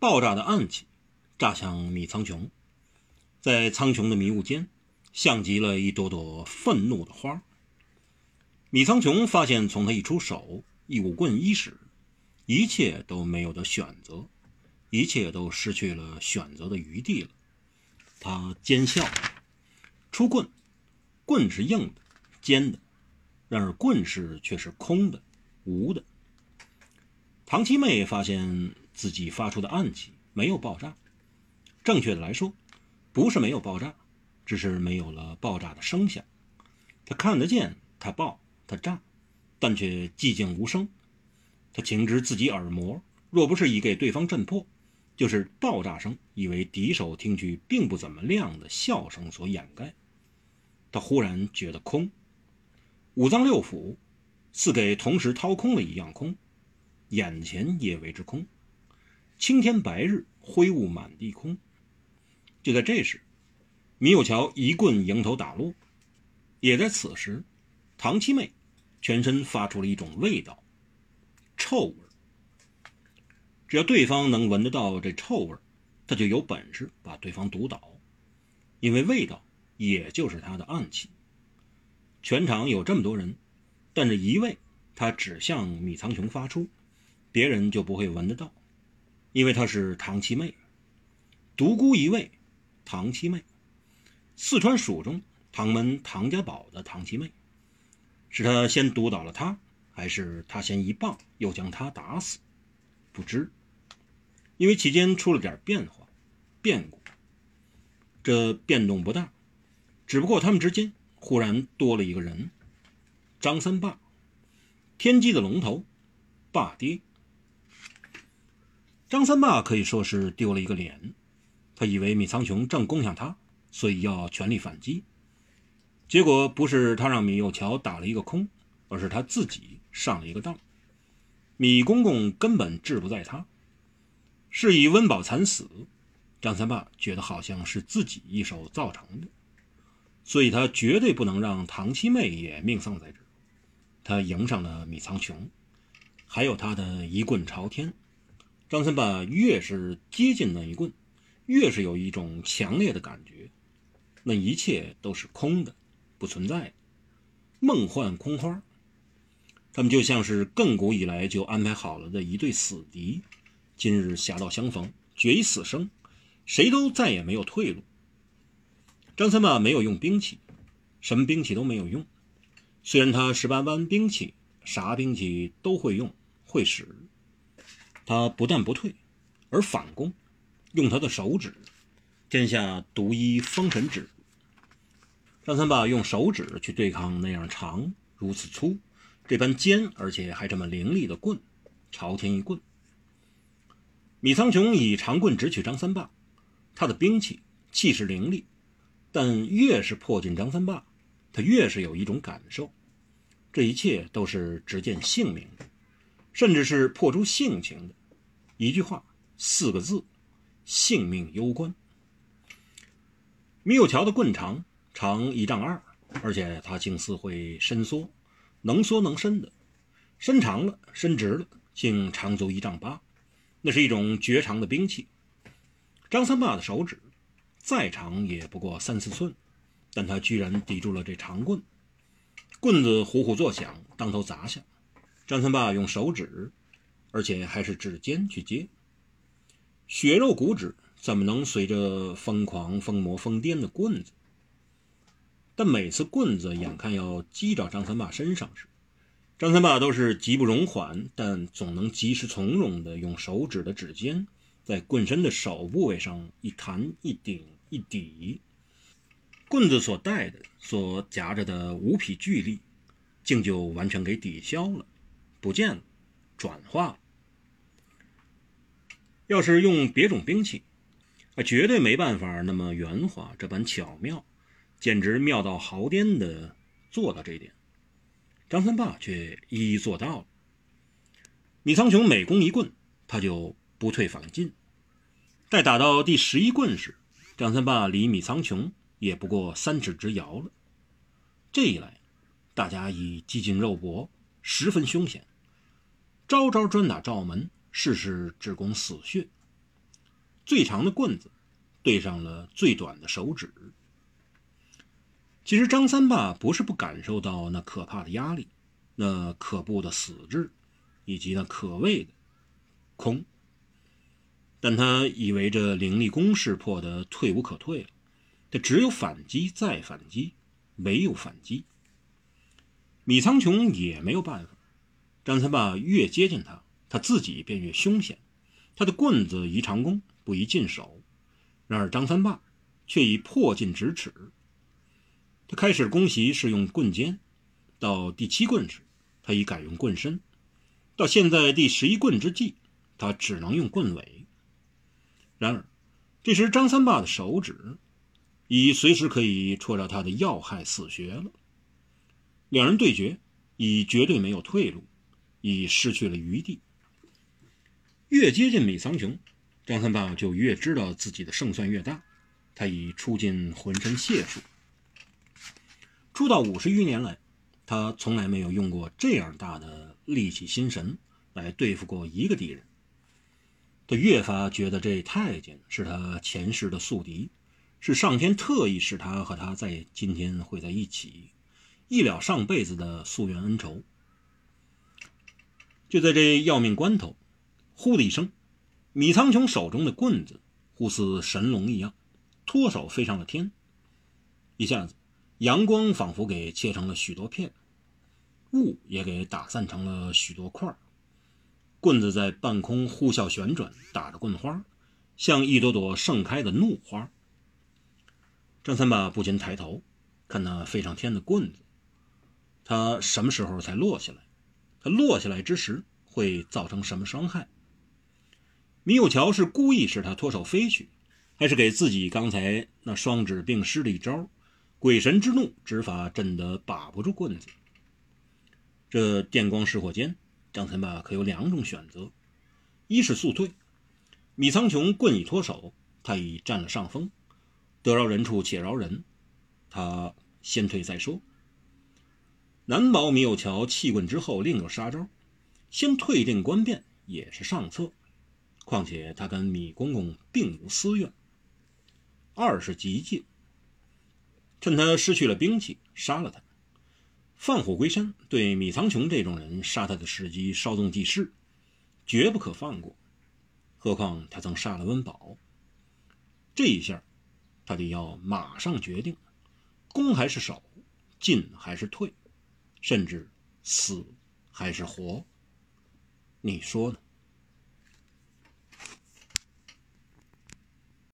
爆炸的暗器炸向米苍穹，在苍穹的迷雾间，像极了一朵朵愤怒的花。米苍穹发现，从他一出手，一舞棍一使，一切都没有的选择，一切都失去了选择的余地了。他奸笑，出棍，棍是硬的、尖的，然而棍式却是空的、无的。唐七妹发现自己发出的暗器没有爆炸，正确的来说，不是没有爆炸，只是没有了爆炸的声响。他看得见，他爆。他炸，但却寂静无声。他情知自己耳膜，若不是已给对方震破，就是爆炸声，以为敌手听去并不怎么亮的笑声所掩盖。他忽然觉得空，五脏六腑似给同时掏空了一样空，眼前也为之空，青天白日，灰雾满地空。就在这时，米有桥一棍迎头打落。也在此时，唐七妹。全身发出了一种味道，臭味只要对方能闻得到这臭味他就有本事把对方毒倒，因为味道也就是他的暗器。全场有这么多人，但这一味他只向米苍穹发出，别人就不会闻得到，因为他是唐七妹，独孤一位，唐七妹，四川蜀中唐门唐家堡的唐七妹。是他先毒倒了他，还是他先一棒又将他打死？不知，因为期间出了点变化、变故。这变动不大，只不过他们之间忽然多了一个人——张三霸，天机的龙头，霸爹。张三霸可以说是丢了一个脸，他以为米苍穹正攻向他，所以要全力反击。结果不是他让米幼桥打了一个空，而是他自己上了一个当。米公公根本志不在他，是以温饱惨死。张三爸觉得好像是自己一手造成的，所以他绝对不能让唐七妹也命丧在这。他迎上了米苍穹，还有他的一棍朝天。张三爸越是接近那一棍，越是有一种强烈的感觉，那一切都是空的。不存在的，梦幻空花。他们就像是亘古以来就安排好了的一对死敌，今日侠道相逢，决一死生，谁都再也没有退路。张三爸没有用兵器，什么兵器都没有用。虽然他十八般兵器，啥兵器都会用会使，他不但不退，而反攻，用他的手指，天下独一封神指。张三霸用手指去对抗那样长、如此粗、这般尖，而且还这么凌厉的棍，朝天一棍。米苍穹以长棍直取张三霸，他的兵器气势凌厉，但越是迫近张三霸，他越是有一种感受，这一切都是只见性命的，甚至是破出性情的。一句话，四个字：性命攸关。米有桥的棍长。长一丈二，而且它竟似会伸缩，能缩能伸的，伸长了，伸直了，竟长足一丈八。那是一种绝长的兵器。张三爸的手指再长也不过三四寸，但他居然抵住了这长棍，棍子呼呼作响，当头砸下。张三爸用手指，而且还是指尖去接，血肉骨指怎么能随着疯狂、疯魔、疯癫的棍子？但每次棍子眼看要击着张三爸身上时，张三爸都是极不容缓，但总能及时从容地用手指的指尖在棍身的手部位上一弹一顶一抵，棍子所带的、所夹着的无匹巨力，竟就完全给抵消了，不见了，转化了。要是用别种兵器，啊，绝对没办法那么圆滑，这般巧妙。简直妙到毫巅的做到这一点，张三霸却一一做到了。米苍穹每攻一棍，他就不退反进。待打到第十一棍时，张三霸离米苍穹也不过三尺之遥了。这一来，大家已几近肉搏，十分凶险，招招专打赵门，事事只攻死穴。最长的棍子对上了最短的手指。其实张三爸不是不感受到那可怕的压力，那可怖的死志，以及那可畏的空。但他以为这凌厉攻势破得退无可退了，他只有反击再反击，没有反击。米苍穹也没有办法。张三爸越接近他，他自己便越凶险。他的棍子宜长弓，不宜近手。然而张三爸却已迫近咫尺。他开始攻袭是用棍尖，到第七棍时，他已改用棍身。到现在第十一棍之际，他只能用棍尾。然而，这时张三爸的手指已随时可以戳着他的要害死穴了。两人对决，已绝对没有退路，已失去了余地。越接近米苍穹，张三爸就越知道自己的胜算越大。他已出尽浑身解数。出道五十余年来，他从来没有用过这样大的力气心神来对付过一个敌人。他越发觉得这太监是他前世的宿敌，是上天特意使他和他在今天会在一起，一了上辈子的夙愿恩仇。就在这要命关头，呼的一声，米苍穹手中的棍子忽似神龙一样，脱手飞上了天。一下子，阳光仿佛给切成了许多片，雾也给打散成了许多块儿。棍子在半空呼啸旋转，打着棍花，像一朵朵盛开的怒花。张三爸不禁抬头，看那飞上天的棍子，他什么时候才落下来？他落下来之时会造成什么伤害？米有桥是故意使他脱手飞去，还是给自己刚才那双指并施了一招鬼神之怒指法震得把不住棍子？这电光石火间。张三爸可有两种选择：一是速退，米苍穹棍已脱手，他已占了上风，得饶人处且饶人，他先退再说。难保米有桥弃棍之后另有杀招，先退定观变也是上策。况且他跟米公公并无私怨。二是急进，趁他失去了兵器，杀了他。放虎归山，对米苍穹这种人杀他的时机稍纵即逝，绝不可放过。何况他曾杀了温饱，这一下，他得要马上决定，攻还是守，进还是退，甚至死还是活？你说呢？